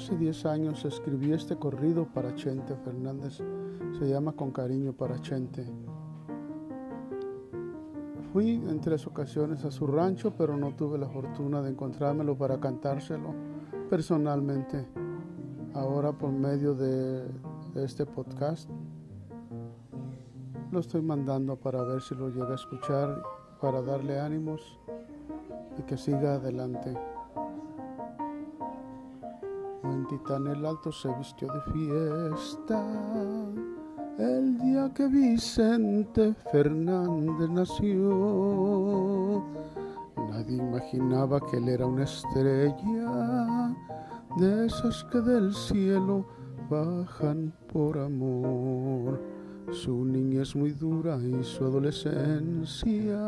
Hace 10 años escribí este corrido para Chente Fernández. Se llama Con cariño para Chente. Fui en tres ocasiones a su rancho, pero no tuve la fortuna de encontrármelo para cantárselo personalmente. Ahora por medio de este podcast lo estoy mandando para ver si lo llega a escuchar, para darle ánimos y que siga adelante. En Titán el Alto se vistió de fiesta el día que Vicente Fernández nació. Nadie imaginaba que él era una estrella de esas que del cielo bajan por amor. Su niñez muy dura y su adolescencia